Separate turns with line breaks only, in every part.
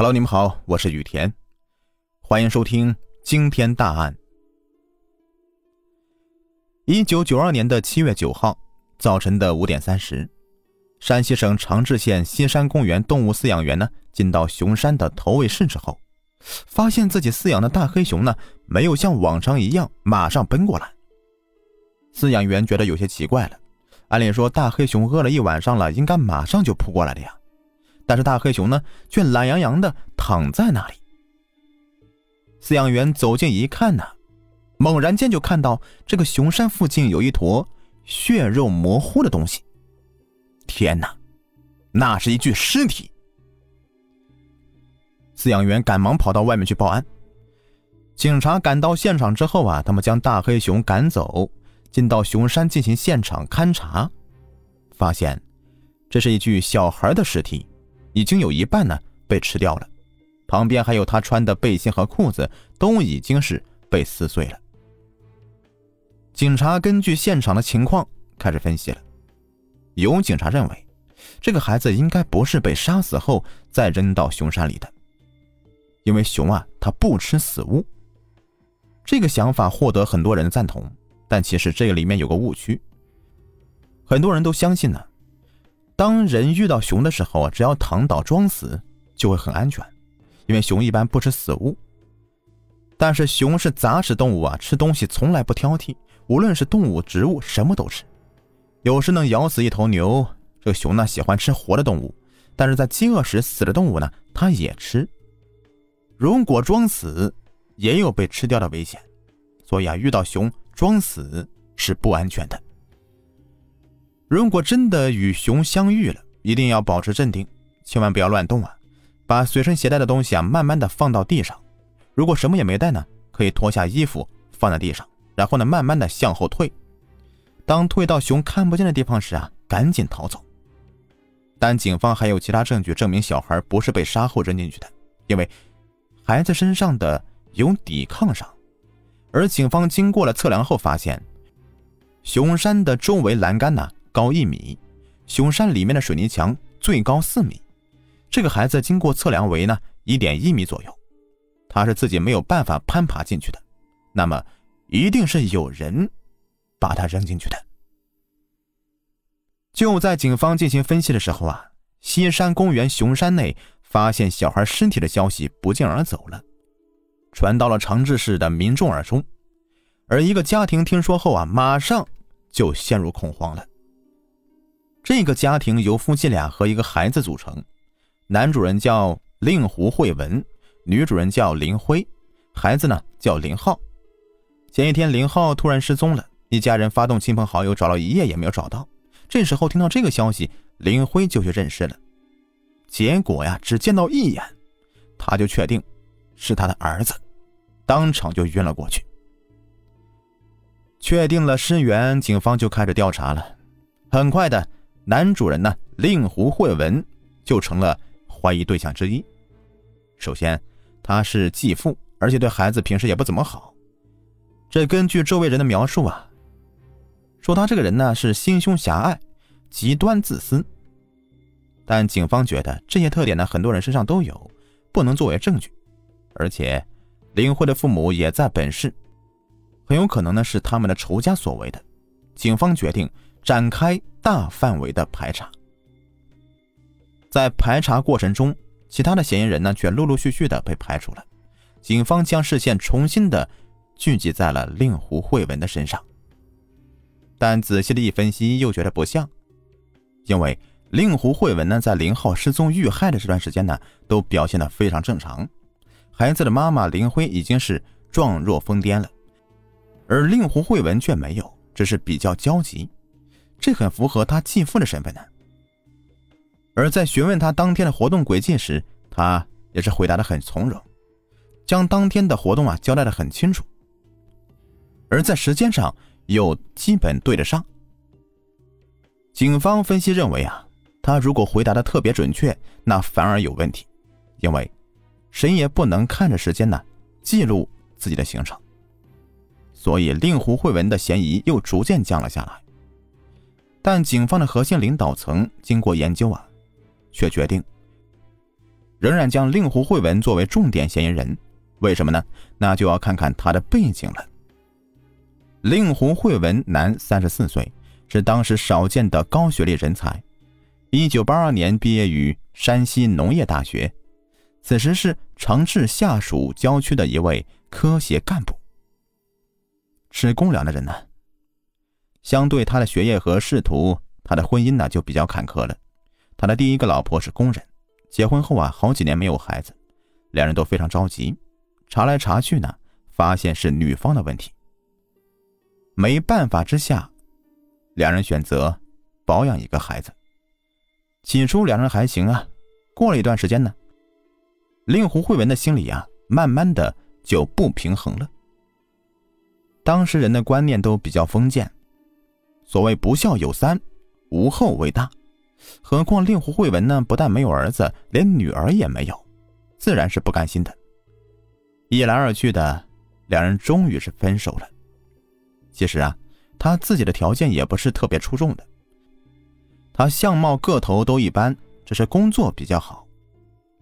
Hello，你们好，我是雨田，欢迎收听惊天大案。一九九二年的七月九号早晨的五点三十，山西省长治县西山公园动物饲养员呢，进到熊山的投喂室之后，发现自己饲养的大黑熊呢，没有像往常一样马上奔过来。饲养员觉得有些奇怪了，按理说大黑熊饿了一晚上了，应该马上就扑过来的呀。但是大黑熊呢，却懒洋洋的躺在那里。饲养员走近一看呢，猛然间就看到这个熊山附近有一坨血肉模糊的东西。天哪，那是一具尸体！饲养员赶忙跑到外面去报案。警察赶到现场之后啊，他们将大黑熊赶走，进到熊山进行现场勘查，发现这是一具小孩的尸体。已经有一半呢被吃掉了，旁边还有他穿的背心和裤子都已经是被撕碎了。警察根据现场的情况开始分析了，有警察认为，这个孩子应该不是被杀死后再扔到熊山里的，因为熊啊它不吃死物。这个想法获得很多人的赞同，但其实这个里面有个误区，很多人都相信呢。当人遇到熊的时候啊，只要躺倒装死就会很安全，因为熊一般不吃死物。但是熊是杂食动物啊，吃东西从来不挑剔，无论是动物、植物，什么都吃。有时能咬死一头牛。这个熊呢喜欢吃活的动物，但是在饥饿时死的动物呢，它也吃。如果装死，也有被吃掉的危险，所以啊，遇到熊装死是不安全的。如果真的与熊相遇了，一定要保持镇定，千万不要乱动啊！把随身携带的东西啊，慢慢的放到地上。如果什么也没带呢，可以脱下衣服放在地上，然后呢，慢慢的向后退。当退到熊看不见的地方时啊，赶紧逃走。但警方还有其他证据证明小孩不是被杀后扔进去的，因为孩子身上的有抵抗伤，而警方经过了测量后发现，熊山的周围栏杆呢。高一米，熊山里面的水泥墙最高四米。这个孩子经过测量为呢一点一米左右，他是自己没有办法攀爬进去的，那么一定是有人把他扔进去的。就在警方进行分析的时候啊，西山公园熊山内发现小孩尸体的消息不胫而走了，传到了长治市的民众耳中，而一个家庭听说后啊，马上就陷入恐慌了。这个家庭由夫妻俩和一个孩子组成，男主人叫令狐慧文，女主人叫林辉，孩子呢叫林浩。前一天林浩突然失踪了，一家人发动亲朋好友找了一夜也没有找到。这时候听到这个消息，林辉就去认尸了，结果呀只见到一眼，他就确定是他的儿子，当场就晕了过去。确定了尸源，警方就开始调查了，很快的。男主人呢，令狐慧文就成了怀疑对象之一。首先，他是继父，而且对孩子平时也不怎么好。这根据周围人的描述啊，说他这个人呢是心胸狭隘、极端自私。但警方觉得这些特点呢，很多人身上都有，不能作为证据。而且，林慧的父母也在本市，很有可能呢是他们的仇家所为的。警方决定。展开大范围的排查，在排查过程中，其他的嫌疑人呢却陆陆续续的被排除了。警方将视线重新的聚集在了令狐慧文的身上，但仔细的一分析，又觉得不像，因为令狐慧文呢在林浩失踪遇害的这段时间呢，都表现的非常正常。孩子的妈妈林辉已经是状若疯癫了，而令狐慧文却没有，只是比较焦急。这很符合他继父的身份呢。而在询问他当天的活动轨迹时，他也是回答的很从容，将当天的活动啊交代的很清楚。而在时间上又基本对得上。警方分析认为啊，他如果回答的特别准确，那反而有问题，因为谁也不能看着时间呢记录自己的行程，所以令狐慧文的嫌疑又逐渐降了下来。但警方的核心领导层经过研究啊，却决定仍然将令狐慧文作为重点嫌疑人。为什么呢？那就要看看他的背景了。令狐慧文，男，三十四岁，是当时少见的高学历人才。一九八二年毕业于山西农业大学，此时是长治下属郊区的一位科协干部。吃公粮的人呢，相对他的学业和仕途，他的婚姻呢就比较坎坷了。他的第一个老婆是工人，结婚后啊，好几年没有孩子，两人都非常着急。查来查去呢，发现是女方的问题。没办法之下，两人选择保养一个孩子。起初两人还行啊，过了一段时间呢，令狐慧文的心里啊，慢慢的就不平衡了。当时人的观念都比较封建，所谓不孝有三，无后为大。何况令狐慧文呢，不但没有儿子，连女儿也没有，自然是不甘心的。一来二去的，两人终于是分手了。其实啊，他自己的条件也不是特别出众的，他相貌个头都一般，只是工作比较好。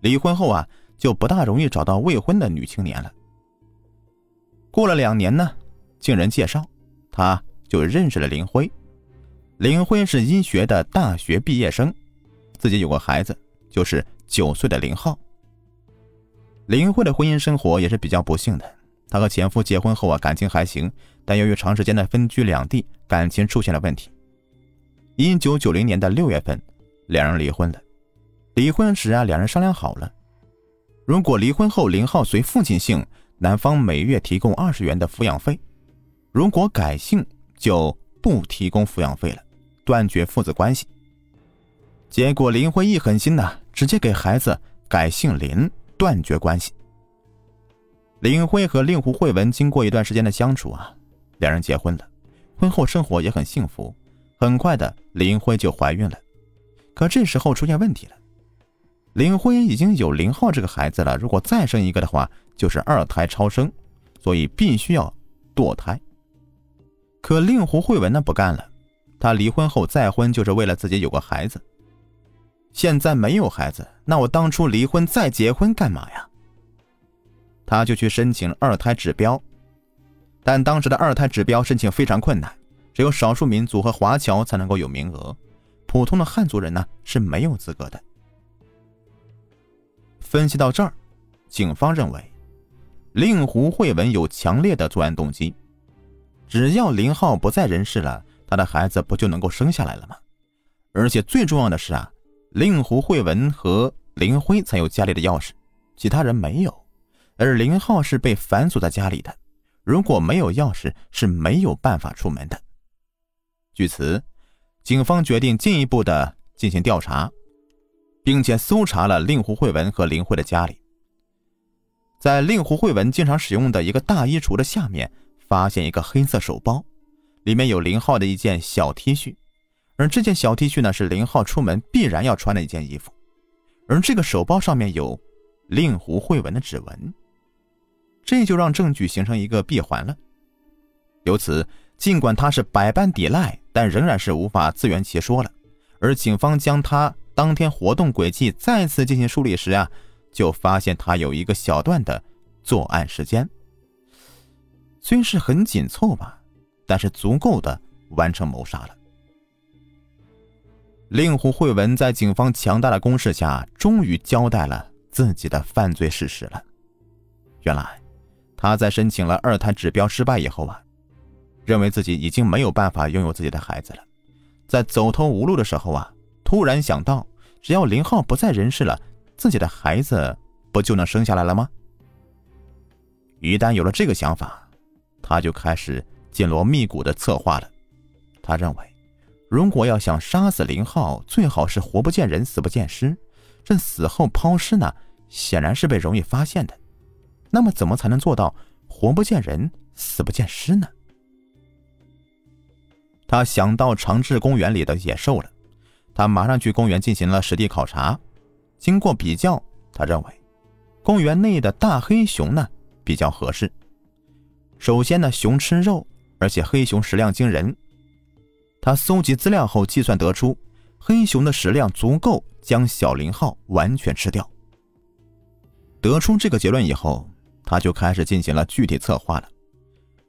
离婚后啊，就不大容易找到未婚的女青年了。过了两年呢，经人介绍，他就认识了林辉。林辉是医学的大学毕业生，自己有个孩子，就是九岁的林浩。林慧的婚姻生活也是比较不幸的。她和前夫结婚后啊，感情还行，但由于长时间的分居两地，感情出现了问题。一九九零年的六月份，两人离婚了。离婚时啊，两人商量好了，如果离婚后林浩随父亲姓，男方每月提供二十元的抚养费；如果改姓，就不提供抚养费了，断绝父子关系。结果林辉一狠心呐，直接给孩子改姓林。断绝关系。林辉和令狐慧文经过一段时间的相处啊，两人结婚了，婚后生活也很幸福。很快的，林辉就怀孕了。可这时候出现问题了，林辉已经有林浩这个孩子了，如果再生一个的话，就是二胎超生，所以必须要堕胎。可令狐慧文呢不干了，他离婚后再婚就是为了自己有个孩子。现在没有孩子，那我当初离婚再结婚干嘛呀？他就去申请二胎指标，但当时的二胎指标申请非常困难，只有少数民族和华侨才能够有名额，普通的汉族人呢是没有资格的。分析到这儿，警方认为，令狐慧文有强烈的作案动机。只要林浩不在人世了，他的孩子不就能够生下来了吗？而且最重要的是啊。令狐慧文和林辉才有家里的钥匙，其他人没有。而林浩是被反锁在家里的，如果没有钥匙，是没有办法出门的。据此，警方决定进一步的进行调查，并且搜查了令狐慧文和林辉的家里。在令狐慧文经常使用的一个大衣橱的下面，发现一个黑色手包，里面有林浩的一件小 T 恤。而这件小 T 恤呢，是林浩出门必然要穿的一件衣服，而这个手包上面有令狐慧文的指纹，这就让证据形成一个闭环了。由此，尽管他是百般抵赖，但仍然是无法自圆其说了。而警方将他当天活动轨迹再次进行梳理时啊，就发现他有一个小段的作案时间，虽是很紧凑吧，但是足够的完成谋杀了。令狐慧文在警方强大的攻势下，终于交代了自己的犯罪事实了。原来，他在申请了二胎指标失败以后啊，认为自己已经没有办法拥有自己的孩子了，在走投无路的时候啊，突然想到，只要林浩不在人世了，自己的孩子不就能生下来了吗？一旦有了这个想法，他就开始紧锣密鼓的策划了。他认为。如果要想杀死林浩，最好是活不见人，死不见尸。这死后抛尸呢，显然是被容易发现的。那么，怎么才能做到活不见人，死不见尸呢？他想到长治公园里的野兽了，他马上去公园进行了实地考察。经过比较，他认为公园内的大黑熊呢比较合适。首先呢，熊吃肉，而且黑熊食量惊人。他搜集资料后计算得出，黑熊的食量足够将小林浩完全吃掉。得出这个结论以后，他就开始进行了具体策划了。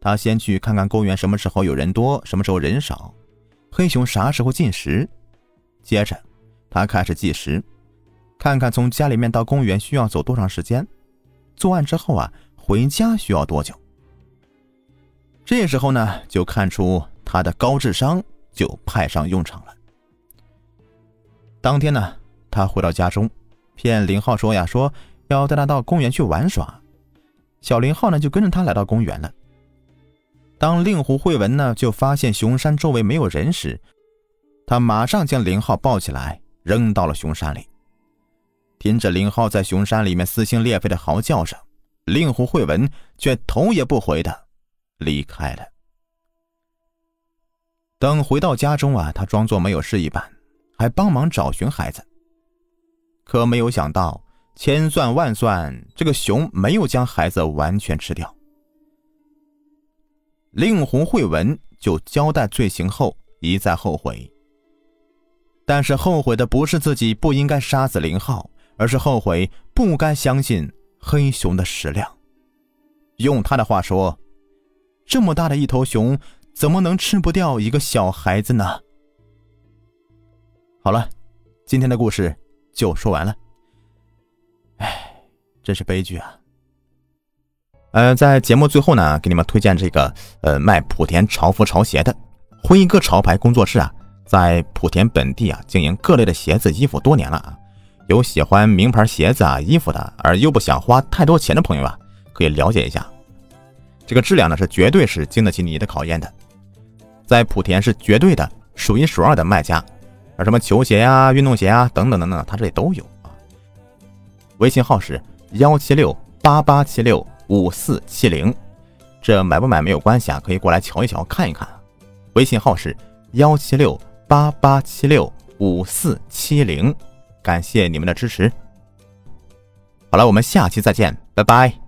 他先去看看公园什么时候有人多，什么时候人少，黑熊啥时候进食。接着，他开始计时，看看从家里面到公园需要走多长时间。作案之后啊，回家需要多久？这时候呢，就看出他的高智商就派上用场了。当天呢，他回到家中，骗林浩说呀，说要带他到公园去玩耍。小林浩呢，就跟着他来到公园了。当令狐慧文呢，就发现熊山周围没有人时，他马上将林浩抱起来扔到了熊山里。听着林浩在熊山里面撕心裂肺的嚎叫声，令狐慧文却头也不回的离开了。等回到家中啊，他装作没有事一般，还帮忙找寻孩子。可没有想到，千算万算，这个熊没有将孩子完全吃掉。令狐慧文就交代罪行后一再后悔，但是后悔的不是自己不应该杀死林浩。而是后悔不该相信黑熊的食量。用他的话说：“这么大的一头熊，怎么能吃不掉一个小孩子呢？”好了，今天的故事就说完了。哎，真是悲剧啊！呃，在节目最后呢，给你们推荐这个呃卖莆田潮服潮鞋的辉哥潮牌工作室啊，在莆田本地啊经营各类的鞋子衣服多年了啊。有喜欢名牌鞋子啊、衣服的，而又不想花太多钱的朋友啊，可以了解一下。这个质量呢是绝对是经得起你的考验的，在莆田是绝对的数一数二的卖家，而什么球鞋啊、运动鞋啊等等等等，他这里都有啊。微信号是幺七六八八七六五四七零，这买不买没有关系啊，可以过来瞧一瞧看一看。微信号是幺七六八八七六五四七零。感谢你们的支持。好了，我们下期再见，拜拜。